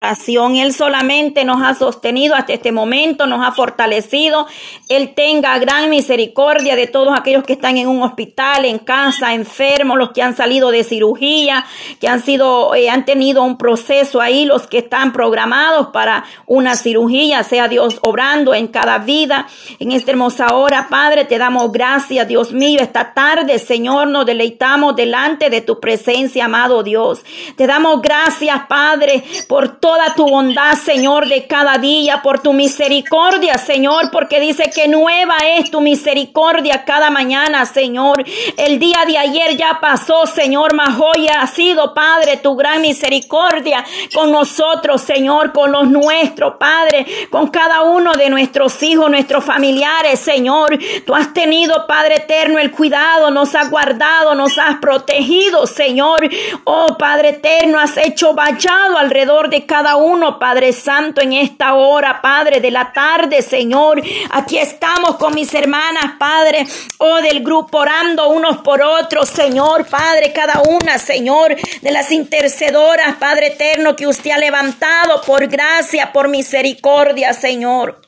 Él solamente nos ha sostenido hasta este momento, nos ha fortalecido. Él tenga gran misericordia de todos aquellos que están en un hospital, en casa, enfermos, los que han salido de cirugía, que han sido, eh, han tenido un proceso ahí, los que están programados para una cirugía, sea Dios obrando en cada vida. En esta hermosa hora, Padre, te damos gracias, Dios mío. Esta tarde, Señor, nos deleitamos delante de tu presencia, amado Dios. Te damos gracias, Padre, por todo toda tu bondad, Señor, de cada día, por tu misericordia, Señor, porque dice que nueva es tu misericordia cada mañana, Señor. El día de ayer ya pasó, Señor, mas hoy ha sido, Padre, tu gran misericordia con nosotros, Señor, con los nuestros, Padre, con cada uno de nuestros hijos, nuestros familiares, Señor. Tú has tenido, Padre eterno, el cuidado, nos has guardado, nos has protegido, Señor. Oh, Padre eterno, has hecho vallado alrededor de cada cada uno, Padre Santo, en esta hora, Padre, de la tarde, Señor. Aquí estamos con mis hermanas, Padre, oh, del grupo orando unos por otros, Señor, Padre, cada una, Señor, de las intercedoras, Padre eterno, que usted ha levantado por gracia, por misericordia, Señor.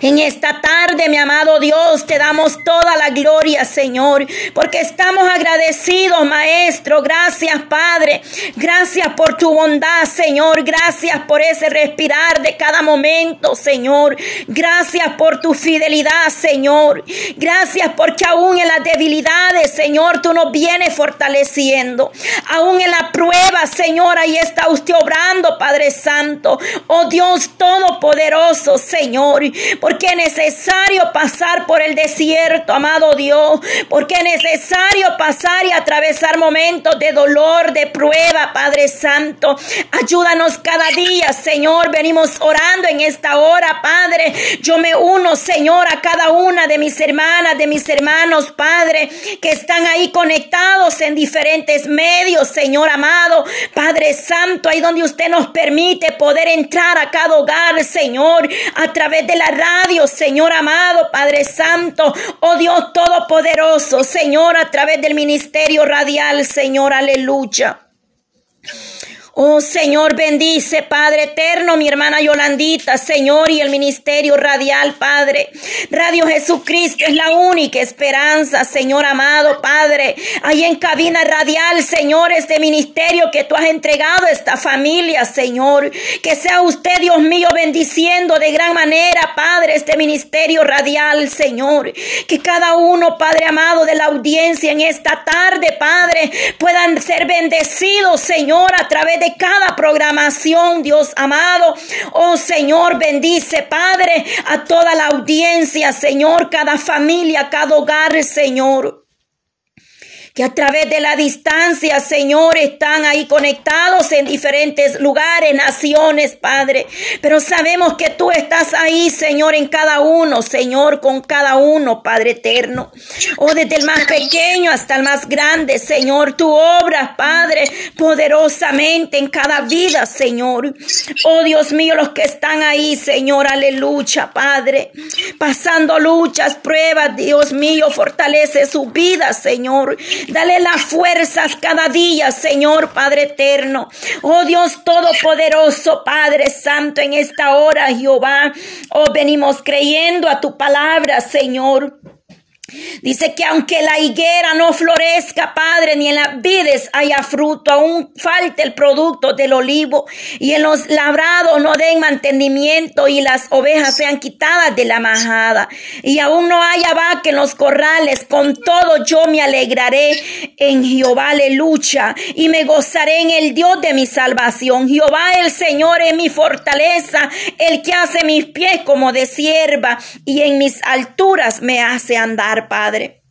En esta tarde, mi amado Dios, te damos toda la gloria, Señor, porque estamos agradecidos, Maestro. Gracias, Padre. Gracias por tu bondad, Señor. Gracias por ese respirar de cada momento, Señor. Gracias por tu fidelidad, Señor. Gracias porque aún en las debilidades, Señor, tú nos vienes fortaleciendo. Aún en la prueba, Señor, ahí está usted obrando, Padre Santo. Oh Dios Todopoderoso, Señor porque es necesario pasar por el desierto, amado Dios, porque es necesario pasar y atravesar momentos de dolor, de prueba, Padre Santo. Ayúdanos cada día, Señor. Venimos orando en esta hora, Padre. Yo me uno, Señor, a cada una de mis hermanas, de mis hermanos, Padre, que están ahí conectados en diferentes medios, Señor amado. Padre Santo, ahí donde usted nos permite poder entrar a cada hogar, Señor, a través de la radio, Señor amado, Padre Santo, oh Dios Todopoderoso, Señor, a través del ministerio radial, Señor, aleluya. Oh Señor, bendice, Padre eterno, mi hermana Yolandita, Señor, y el ministerio radial, Padre. Radio Jesucristo es la única esperanza, Señor amado, Padre. Ahí en cabina radial, Señor, este ministerio que tú has entregado a esta familia, Señor. Que sea usted, Dios mío, bendiciendo de gran manera, Padre, este ministerio radial, Señor. Que cada uno, Padre amado, de la audiencia en esta tarde, Padre, puedan ser bendecidos, Señor, a través de de cada programación, Dios amado. Oh Señor, bendice, Padre, a toda la audiencia, Señor, cada familia, cada hogar, Señor que a través de la distancia, Señor, están ahí conectados en diferentes lugares, naciones, Padre. Pero sabemos que tú estás ahí, Señor, en cada uno, Señor, con cada uno, Padre eterno. Oh, desde el más pequeño hasta el más grande, Señor, tú obras, Padre, poderosamente en cada vida, Señor. Oh, Dios mío, los que están ahí, Señor, aleluya, Padre, pasando luchas, pruebas, Dios mío, fortalece su vida, Señor. Dale las fuerzas cada día, Señor Padre eterno. Oh Dios Todopoderoso, Padre Santo, en esta hora, Jehová. Oh, venimos creyendo a tu palabra, Señor. Dice que aunque la higuera no florezca, Padre, ni en las vides haya fruto, aún falte el producto del olivo, y en los labrados no den mantenimiento, y las ovejas sean quitadas de la majada, y aún no haya vaca en los corrales, con todo yo me alegraré en Jehová, aleluya, y me gozaré en el Dios de mi salvación. Jehová el Señor es mi fortaleza, el que hace mis pies como de sierva, y en mis alturas me hace andar. Padre.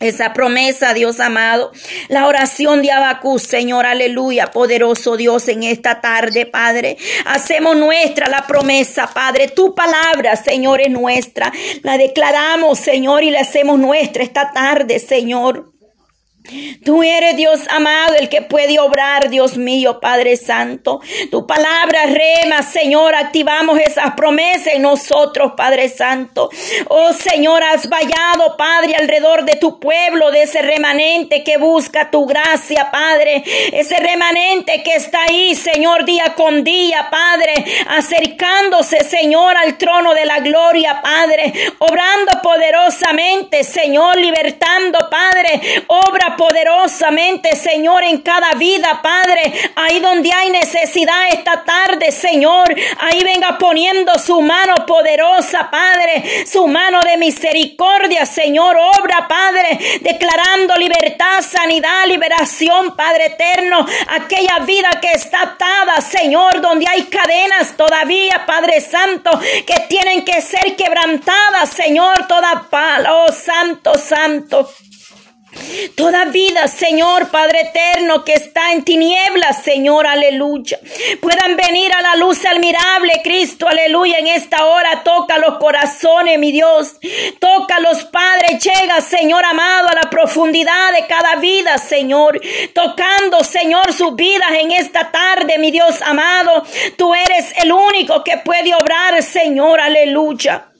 Esa promesa, Dios amado, la oración de Abacú, Señor, aleluya, poderoso Dios, en esta tarde, Padre. Hacemos nuestra la promesa, Padre. Tu palabra, Señor, es nuestra. La declaramos, Señor, y la hacemos nuestra esta tarde, Señor. Tú eres Dios amado, el que puede obrar, Dios mío, Padre Santo. Tu palabra rema, Señor, activamos esas promesas en nosotros, Padre Santo. Oh Señor, has vallado, Padre, alrededor de tu pueblo, de ese remanente que busca tu gracia, Padre. Ese remanente que está ahí, Señor, día con día, Padre, acercándose, Señor, al trono de la gloria, Padre, obrando poderosamente, Señor, libertando, Padre, obra poderosamente, Señor, en cada vida, Padre. Ahí donde hay necesidad esta tarde, Señor. Ahí venga poniendo su mano poderosa, Padre. Su mano de misericordia, Señor. Obra, Padre. Declarando libertad, sanidad, liberación, Padre eterno. Aquella vida que está atada, Señor, donde hay cadenas todavía, Padre Santo, que tienen que ser quebrantadas, Señor. Toda pala, oh Santo, Santo. Toda vida, Señor Padre eterno, que está en tinieblas, Señor, aleluya. Puedan venir a la luz admirable, Cristo, aleluya. En esta hora toca los corazones, mi Dios. Toca los padres, llega, Señor amado, a la profundidad de cada vida, Señor. Tocando, Señor, sus vidas en esta tarde, mi Dios amado. Tú eres el único que puede obrar, Señor, aleluya.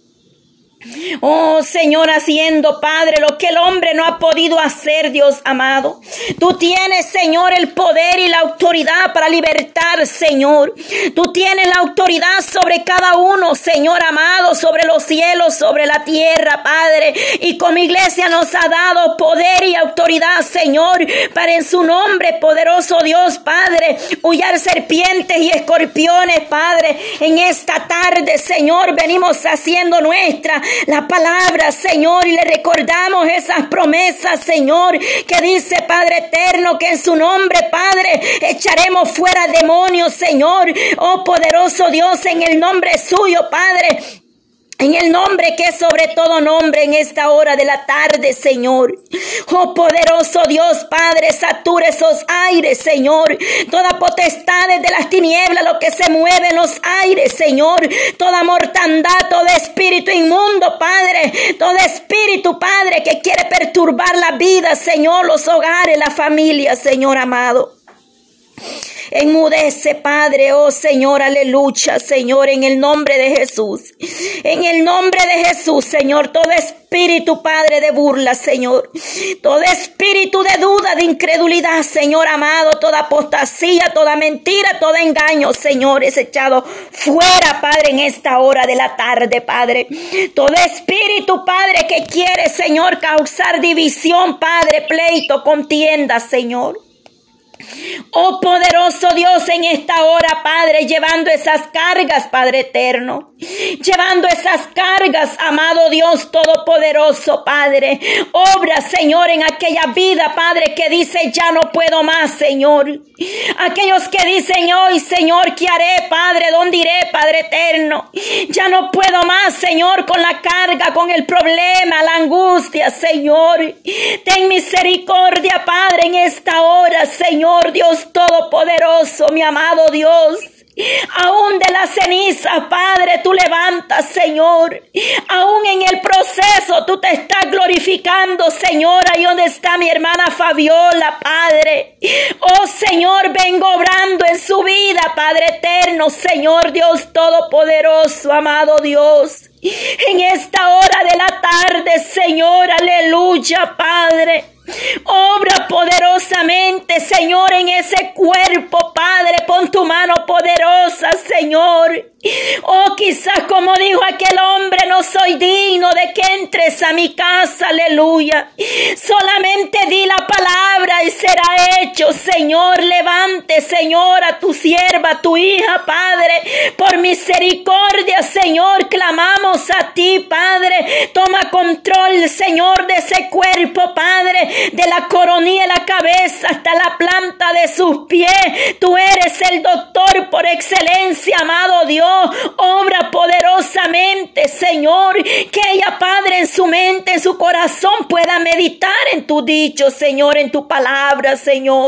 Oh Señor, haciendo, Padre, lo que el hombre no ha podido hacer, Dios amado. Tú tienes, Señor, el poder y la autoridad para libertar, Señor. Tú tienes la autoridad sobre cada uno, Señor amado, sobre los cielos, sobre la tierra, Padre. Y como iglesia nos ha dado poder y autoridad, Señor, para en su nombre, poderoso Dios, Padre, huyar serpientes y escorpiones, Padre. En esta tarde, Señor, venimos haciendo nuestra la palabra, Señor, y le recordamos esas promesas, Señor, que dice Padre eterno, que en su nombre, Padre, echaremos fuera demonios, Señor, oh poderoso Dios, en el nombre suyo, Padre. En el nombre que es sobre todo nombre en esta hora de la tarde, Señor. Oh poderoso Dios, Padre, satura esos aires, Señor. Toda potestad de las tinieblas, lo que se mueve en los aires, Señor. Toda mortandad, todo espíritu inmundo, Padre. Todo espíritu, Padre, que quiere perturbar la vida, Señor, los hogares, la familia, Señor amado. Enmudece, Padre, oh Señor, aleluya, Señor, en el nombre de Jesús. En el nombre de Jesús, Señor, todo espíritu, Padre, de burla, Señor. Todo espíritu de duda, de incredulidad, Señor amado, toda apostasía, toda mentira, todo engaño, Señor, es echado fuera, Padre, en esta hora de la tarde, Padre. Todo espíritu, Padre, que quiere, Señor, causar división, Padre, pleito, contienda, Señor. Oh poderoso Dios, en esta hora, Padre, llevando esas cargas, Padre eterno. Llevando esas cargas, amado Dios Todopoderoso, Padre. Obra, Señor, en aquella vida, Padre, que dice, ya no puedo más, Señor. Aquellos que dicen hoy, Señor, ¿qué haré, Padre? ¿Dónde iré, Padre eterno? Ya no puedo más, Señor, con la carga, con el problema, la angustia, Señor. Ten misericordia, Padre, en esta hora, Señor Dios Todopoderoso, mi amado Dios. Aún de la ceniza, Padre, tú levantas, Señor. Aún en el proceso tú te estás glorificando, Señor. Ahí donde está mi hermana Fabiola, Padre. Oh Señor, vengo obrando en su vida, Padre eterno, Señor Dios Todopoderoso, amado Dios. En esta hora de la tarde, Señor, aleluya, Padre. Obra poderosamente, Señor, en ese cuerpo, Padre. Pon tu mano poderosa, Señor. Oh, quizás como dijo aquel hombre, no soy digno de que entres a mi casa, aleluya. Solamente di la palabra Señor. Levante, Señor, a tu sierva, a tu hija, Padre. Por misericordia, Señor, clamamos a ti, Padre. Toma control, Señor, de ese cuerpo, Padre. De la coronilla de la cabeza hasta la planta de sus pies. Tú eres el doctor por excelencia, amado Dios obra poderosamente, Señor, que ella, Padre, en su mente, en su corazón pueda meditar en tu dicho, Señor, en tu palabra, Señor.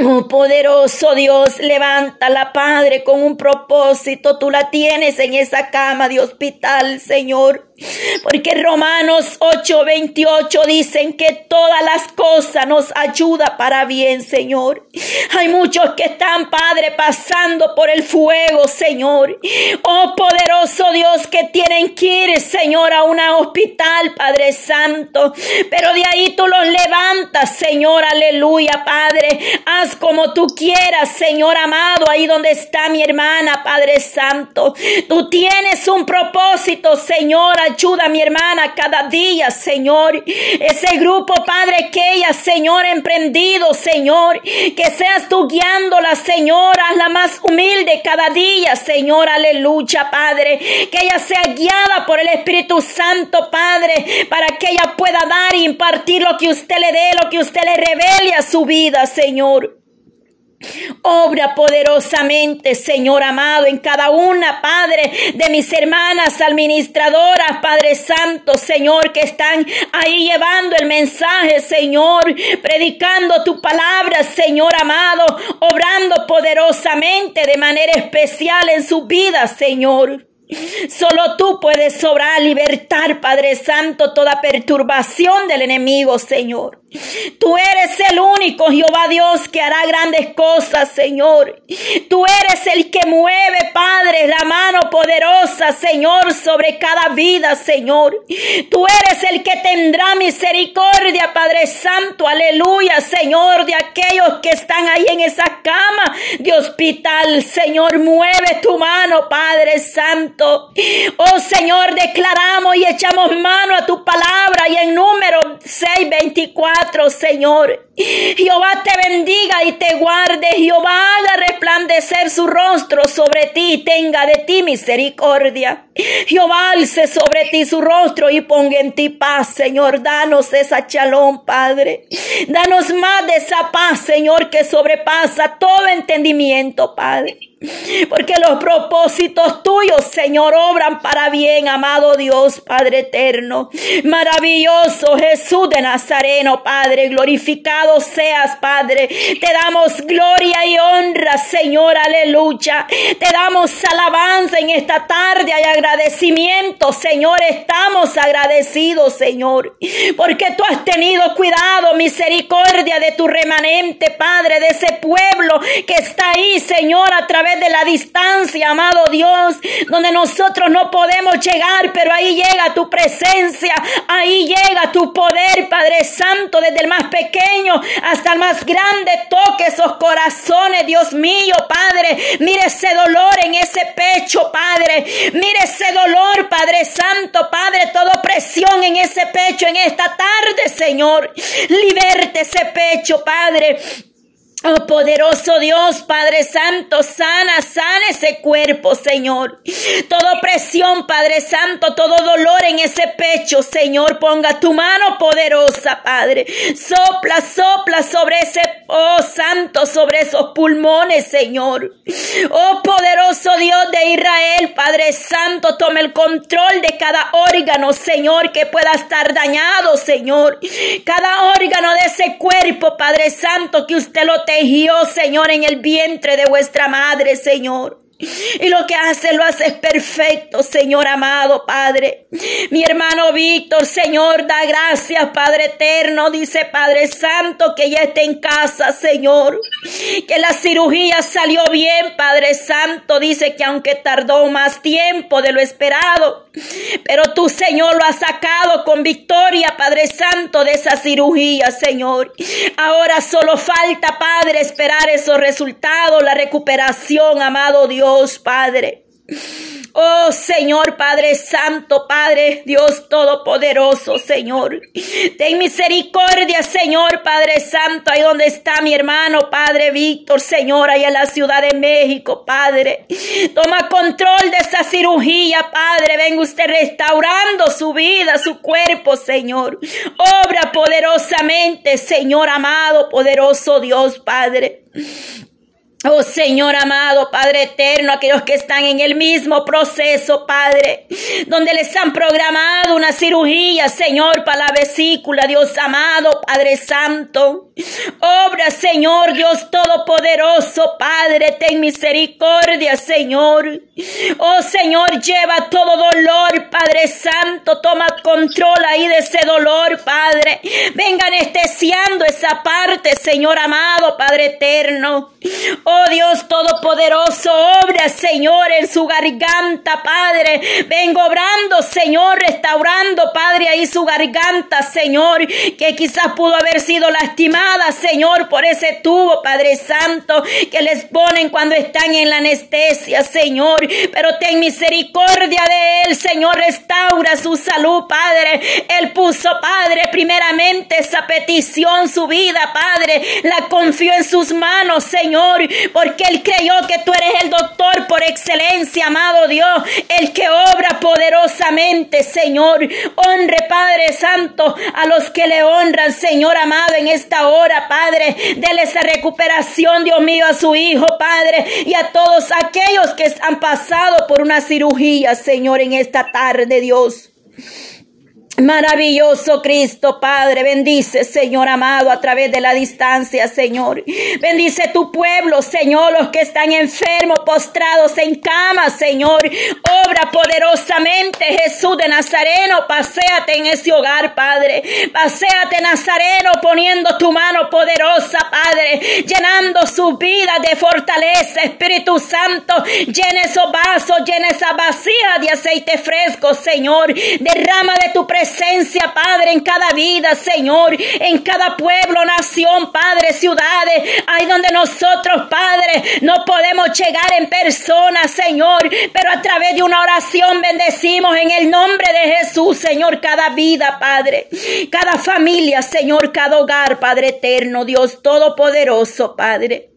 Oh, poderoso Dios, levántala, Padre, con un propósito. Tú la tienes en esa cama de hospital, Señor. Porque Romanos 8:28 dicen que todas las cosas nos ayuda para bien, Señor. Hay muchos que están, Padre, pasando por el fuego, Señor. Oh poderoso Dios, que tienen que ir, Señor, a un hospital, Padre Santo. Pero de ahí tú los levantas, Señor, aleluya, Padre. Haz como tú quieras, Señor amado, ahí donde está mi hermana, Padre Santo. Tú tienes un propósito, Señor ayuda a mi hermana cada día, Señor. Ese grupo, Padre, que ella, Señor, emprendido, Señor. Que seas tú guiándola, Señor, la más humilde cada día, Señor. Aleluya, Padre. Que ella sea guiada por el Espíritu Santo, Padre, para que ella pueda dar y impartir lo que usted le dé, lo que usted le revele a su vida, Señor. Obra poderosamente, Señor amado, en cada una, Padre, de mis hermanas administradoras, Padre Santo, Señor, que están ahí llevando el mensaje, Señor, predicando tu palabra, Señor amado, obrando poderosamente de manera especial en su vida, Señor. Solo tú puedes sobrar, libertar, Padre Santo, toda perturbación del enemigo, Señor. Tú eres el único Jehová Dios que hará grandes cosas, Señor. Tú eres el que mueve, Padre, la mano poderosa, Señor, sobre cada vida, Señor. Tú eres el que tendrá misericordia, Padre Santo, aleluya, Señor, de aquellos que están ahí en esa cama de hospital, Señor. Mueve tu mano, Padre Santo. Oh Señor, declaramos y echamos mano a tu palabra y en número 624 Señor. Jehová te bendiga y te guarde. Jehová haga resplandecer su rostro sobre ti y tenga de ti misericordia. Jehová alce sobre ti su rostro y ponga en ti paz, Señor. Danos esa chalón, Padre. Danos más de esa paz, Señor, que sobrepasa todo entendimiento, Padre. Porque los propósitos tuyos, Señor, obran para bien, amado Dios, Padre eterno. Maravilloso Jesús de Nazareno, Padre, glorificado seas, Padre. Te damos gloria y honra, Señor, aleluya. Te damos alabanza en esta tarde y agradecimiento, Señor. Estamos agradecidos, Señor, porque tú has tenido cuidado, misericordia de tu remanente, Padre, de ese pueblo que está ahí, Señor, a través de la distancia, amado Dios, donde nosotros no podemos llegar, pero ahí llega tu presencia, ahí llega tu poder, Padre Santo, desde el más pequeño hasta el más grande, toque esos corazones, Dios mío, Padre, mire ese dolor en ese pecho, Padre, mire ese dolor, Padre Santo, Padre, toda presión en ese pecho en esta tarde, Señor, liberte ese pecho, Padre, Oh poderoso Dios, Padre Santo, sana, sana ese cuerpo, Señor. Toda presión, Padre Santo, todo dolor en ese pecho, Señor, ponga tu mano poderosa, Padre. Sopla, sopla sobre ese, oh Santo, sobre esos pulmones, Señor. Oh poderoso Dios de Israel, Padre Santo, tome el control de cada órgano, Señor, que pueda estar dañado, Señor. Cada órgano de ese cuerpo, Padre Santo, que usted lo tejió, Señor, en el vientre de vuestra madre, Señor. Y lo que hace, lo hace perfecto, Señor amado Padre. Mi hermano Víctor, Señor, da gracias, Padre eterno. Dice Padre Santo que ya está en casa, Señor. Que la cirugía salió bien, Padre Santo. Dice que aunque tardó más tiempo de lo esperado, pero tú, Señor, lo has sacado con victoria, Padre Santo, de esa cirugía, Señor. Ahora solo falta, Padre, esperar esos resultados, la recuperación, amado Dios. Padre. Oh Señor Padre Santo, Padre Dios Todopoderoso, Señor. Ten misericordia, Señor Padre Santo, ahí donde está mi hermano, Padre Víctor, Señor, ahí en la Ciudad de México, Padre. Toma control de esa cirugía, Padre. Venga usted restaurando su vida, su cuerpo, Señor. Obra poderosamente, Señor amado, poderoso Dios, Padre. Oh Señor amado, Padre eterno, aquellos que están en el mismo proceso, Padre, donde les han programado una cirugía, Señor, para la vesícula, Dios amado, Padre Santo. Obra, Señor, Dios Todopoderoso, Padre, ten misericordia, Señor. Oh Señor, lleva todo dolor, Padre Santo, toma control ahí de ese dolor, Padre. Venga anestesiando esa parte, Señor amado, Padre eterno. Oh Dios Todopoderoso, obra, Señor, en su garganta, Padre. Vengo obrando, Señor, restaurando, Padre, ahí su garganta, Señor, que quizás pudo haber sido lastimada, Señor, por ese tubo, Padre Santo, que les ponen cuando están en la anestesia, Señor. Pero ten misericordia de él, Señor, restaura su salud, Padre. Él puso, Padre, primeramente esa petición, su vida, Padre, la confió en sus manos, Señor porque Él creyó que tú eres el doctor por excelencia, amado Dios, el que obra poderosamente, Señor. Honre, Padre Santo, a los que le honran, Señor amado, en esta hora, Padre. Dele esa recuperación, Dios mío, a su Hijo, Padre, y a todos aquellos que han pasado por una cirugía, Señor, en esta tarde, Dios. Maravilloso Cristo Padre, bendice Señor amado a través de la distancia Señor. Bendice tu pueblo Señor, los que están enfermos, postrados en cama Señor. Obra poderosamente Jesús de Nazareno, paséate en ese hogar Padre. Paséate Nazareno poniendo tu mano poderosa Padre, llenando su vida de fortaleza Espíritu Santo. Llena esos vasos, llena esa vacía de aceite fresco Señor. Derrama de tu presencia presencia, Padre, en cada vida, Señor, en cada pueblo, nación, Padre, ciudades, ahí donde nosotros, Padre, no podemos llegar en persona, Señor, pero a través de una oración bendecimos en el nombre de Jesús, Señor, cada vida, Padre, cada familia, Señor, cada hogar, Padre eterno, Dios todopoderoso, Padre.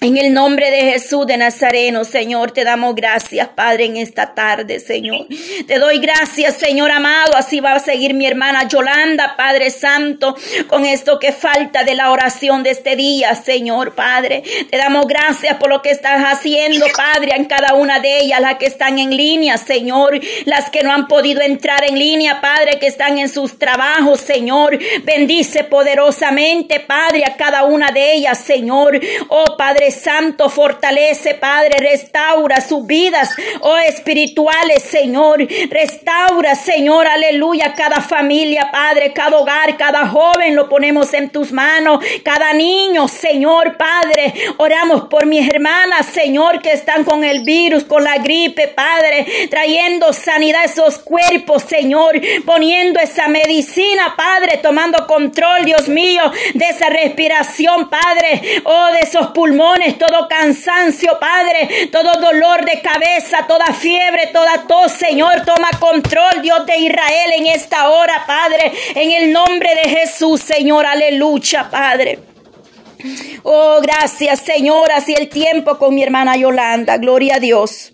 En el nombre de Jesús de Nazareno, Señor, te damos gracias, Padre, en esta tarde, Señor. Te doy gracias, Señor amado. Así va a seguir mi hermana Yolanda, Padre Santo, con esto que falta de la oración de este día, Señor, Padre. Te damos gracias por lo que estás haciendo, Padre, en cada una de ellas, las que están en línea, Señor, las que no han podido entrar en línea, Padre, que están en sus trabajos, Señor. Bendice poderosamente, Padre, a cada una de ellas, Señor. Oh, Padre Santo, fortalece, Padre, restaura sus vidas, oh espirituales, Señor. Restaura, Señor, aleluya, cada familia, Padre, cada hogar, cada joven lo ponemos en tus manos, cada niño, Señor, Padre. Oramos por mis hermanas, Señor, que están con el virus, con la gripe, Padre, trayendo sanidad a esos cuerpos, Señor, poniendo esa medicina, Padre, tomando control, Dios mío, de esa respiración, Padre, oh, de esos pulmones todo cansancio, Padre, todo dolor de cabeza, toda fiebre, toda tos, Señor, toma control, Dios de Israel, en esta hora, Padre, en el nombre de Jesús, Señor, aleluya, Padre. Oh, gracias, Señor, así el tiempo con mi hermana Yolanda, gloria a Dios.